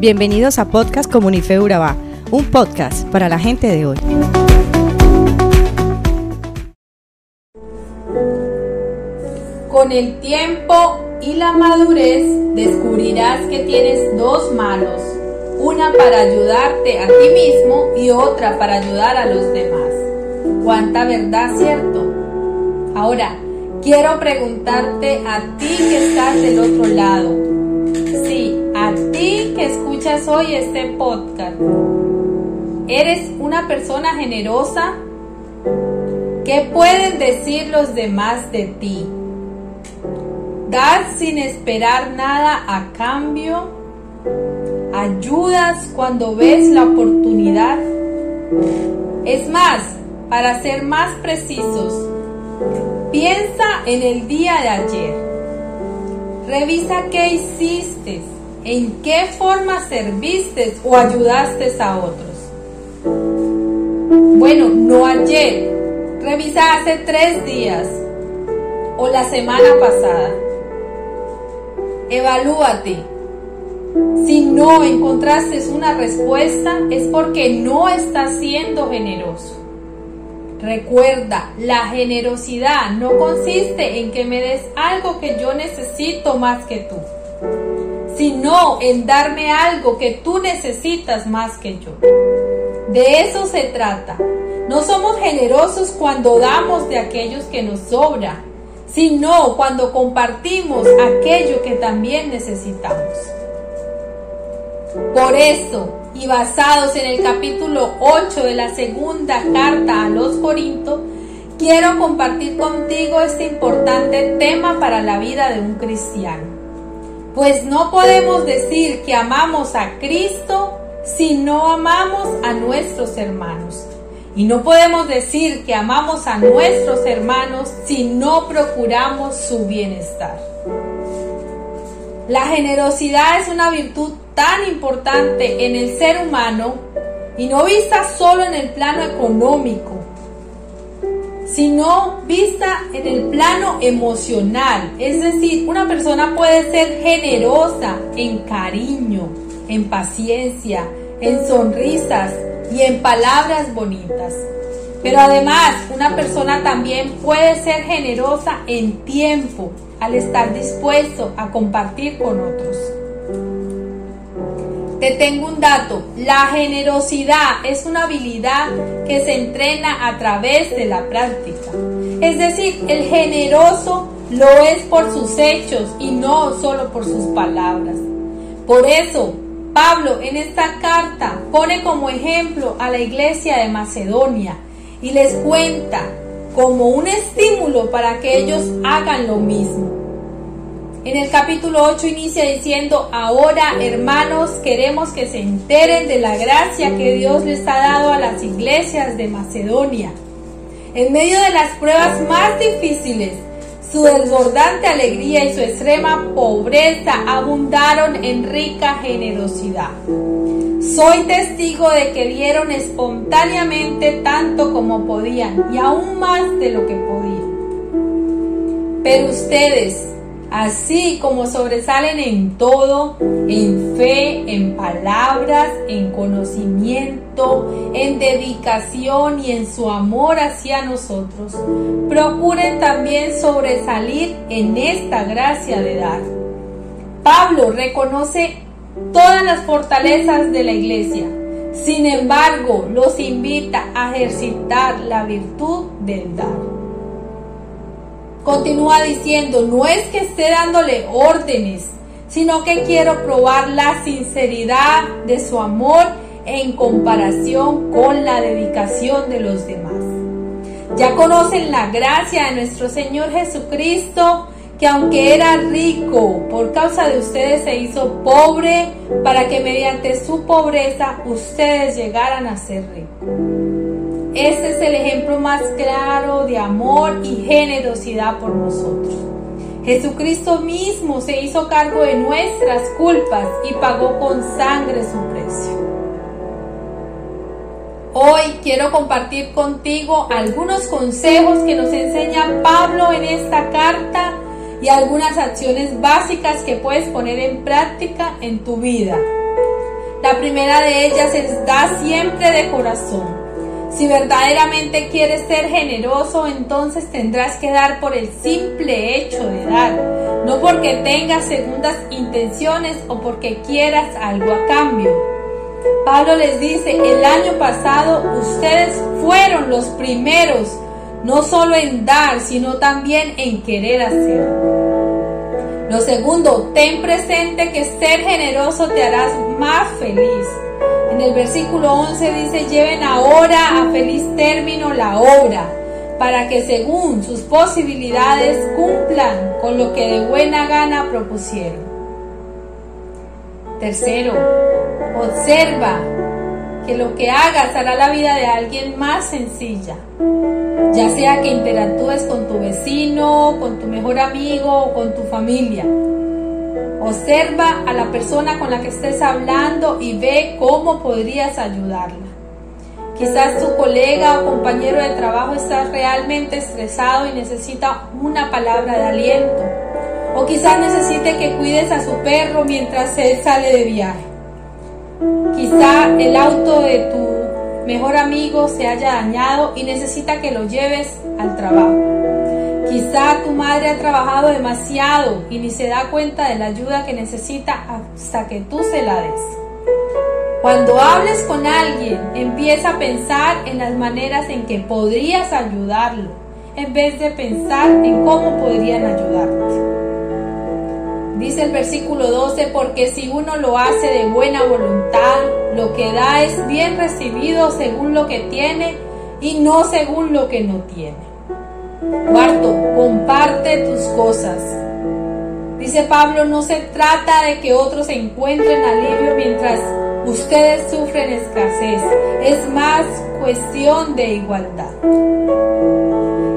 Bienvenidos a Podcast Comunife Urabá, un podcast para la gente de hoy. Con el tiempo y la madurez descubrirás que tienes dos manos, una para ayudarte a ti mismo y otra para ayudar a los demás. ¿Cuánta verdad, cierto? Ahora, quiero preguntarte a ti que estás del otro lado, a ti que escuchas hoy este podcast. ¿Eres una persona generosa? ¿Qué pueden decir los demás de ti? ¿Das sin esperar nada a cambio? ¿Ayudas cuando ves la oportunidad? Es más, para ser más precisos, piensa en el día de ayer. Revisa qué hiciste ¿En qué forma serviste o ayudaste a otros? Bueno, no ayer. Revisa hace tres días o la semana pasada. Evalúate. Si no encontraste una respuesta es porque no estás siendo generoso. Recuerda, la generosidad no consiste en que me des algo que yo necesito más que tú sino en darme algo que tú necesitas más que yo. De eso se trata. No somos generosos cuando damos de aquellos que nos sobra, sino cuando compartimos aquello que también necesitamos. Por eso, y basados en el capítulo 8 de la segunda carta a los Corintios, quiero compartir contigo este importante tema para la vida de un cristiano. Pues no podemos decir que amamos a Cristo si no amamos a nuestros hermanos. Y no podemos decir que amamos a nuestros hermanos si no procuramos su bienestar. La generosidad es una virtud tan importante en el ser humano y no vista solo en el plano económico, sino vista en el plano emocional. Es decir, una persona puede ser generosa en cariño, en paciencia, en sonrisas y en palabras bonitas. Pero además, una persona también puede ser generosa en tiempo, al estar dispuesto a compartir con otros. Te tengo un dato, la generosidad es una habilidad que se entrena a través de la práctica. Es decir, el generoso lo es por sus hechos y no solo por sus palabras. Por eso, Pablo en esta carta pone como ejemplo a la iglesia de Macedonia y les cuenta como un estímulo para que ellos hagan lo mismo. En el capítulo 8 inicia diciendo, ahora hermanos queremos que se enteren de la gracia que Dios les ha dado a las iglesias de Macedonia. En medio de las pruebas más difíciles, su desbordante alegría y su extrema pobreza abundaron en rica generosidad. Soy testigo de que dieron espontáneamente tanto como podían y aún más de lo que podían. Pero ustedes, así como sobresalen en todo, en fe, en palabras, en conocimiento, en dedicación y en su amor hacia nosotros, procuren también sobresalir en esta gracia de dar. Pablo reconoce todas las fortalezas de la iglesia, sin embargo los invita a ejercitar la virtud del dar. Continúa diciendo, no es que esté dándole órdenes, sino que quiero probar la sinceridad de su amor en comparación con la dedicación de los demás. Ya conocen la gracia de nuestro Señor Jesucristo, que aunque era rico, por causa de ustedes se hizo pobre, para que mediante su pobreza ustedes llegaran a ser ricos. Este es el ejemplo más claro de amor y generosidad por nosotros. Jesucristo mismo se hizo cargo de nuestras culpas y pagó con sangre su precio. Hoy quiero compartir contigo algunos consejos que nos enseña Pablo en esta carta y algunas acciones básicas que puedes poner en práctica en tu vida. La primera de ellas es da siempre de corazón. Si verdaderamente quieres ser generoso, entonces tendrás que dar por el simple hecho de dar, no porque tengas segundas intenciones o porque quieras algo a cambio. Pablo les dice, el año pasado ustedes fueron los primeros, no solo en dar, sino también en querer hacer. Lo segundo, ten presente que ser generoso te harás más feliz. El versículo 11 dice, lleven ahora a feliz término la obra, para que según sus posibilidades cumplan con lo que de buena gana propusieron. Tercero, observa que lo que hagas hará la vida de alguien más sencilla, ya sea que interactúes con tu vecino, con tu mejor amigo o con tu familia. Observa a la persona con la que estés hablando y ve cómo podrías ayudarla. Quizás tu colega o compañero de trabajo está realmente estresado y necesita una palabra de aliento. O quizás necesite que cuides a su perro mientras él sale de viaje. Quizá el auto de tu mejor amigo se haya dañado y necesita que lo lleves al trabajo. Quizá tu madre ha trabajado demasiado y ni se da cuenta de la ayuda que necesita hasta que tú se la des. Cuando hables con alguien, empieza a pensar en las maneras en que podrías ayudarlo, en vez de pensar en cómo podrían ayudarte. Dice el versículo 12, porque si uno lo hace de buena voluntad, lo que da es bien recibido según lo que tiene y no según lo que no tiene. Cuarto, comparte tus cosas. Dice Pablo, no se trata de que otros encuentren alivio mientras ustedes sufren escasez. Es más cuestión de igualdad.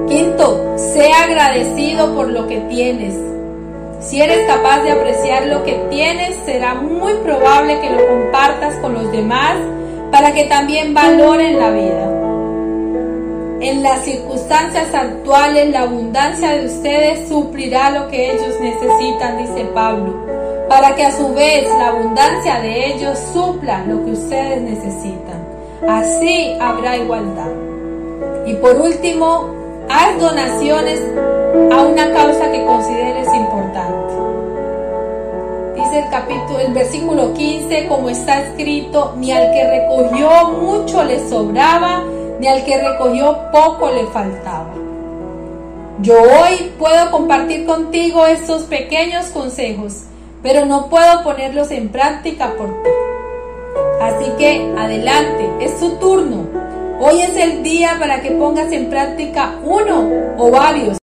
Quinto, sea agradecido por lo que tienes. Si eres capaz de apreciar lo que tienes, será muy probable que lo compartas con los demás para que también valoren la vida. En las circunstancias actuales, la abundancia de ustedes suplirá lo que ellos necesitan, dice Pablo, para que a su vez la abundancia de ellos supla lo que ustedes necesitan. Así habrá igualdad. Y por último, haz donaciones a una causa que consideres importante. Dice el capítulo, el versículo 15, como está escrito, ni al que recogió mucho le sobraba, ni al que recogió poco le faltaba. Yo hoy puedo compartir contigo estos pequeños consejos, pero no puedo ponerlos en práctica por ti. Así que adelante, es tu turno. Hoy es el día para que pongas en práctica uno o varios,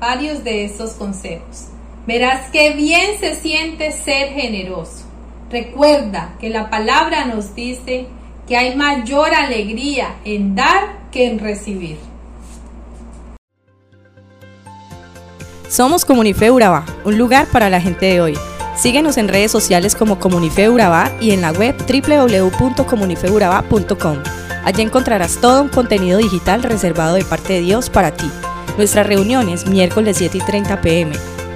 varios de estos consejos. Verás qué bien se siente ser generoso. Recuerda que la palabra nos dice que hay mayor alegría en dar que en recibir. Somos Comunife Urabá, un lugar para la gente de hoy. Síguenos en redes sociales como Comunife Urabá y en la web www.comunifeurabá.com. Allí encontrarás todo un contenido digital reservado de parte de Dios para ti. Nuestras reuniones miércoles 7 y 30 pm,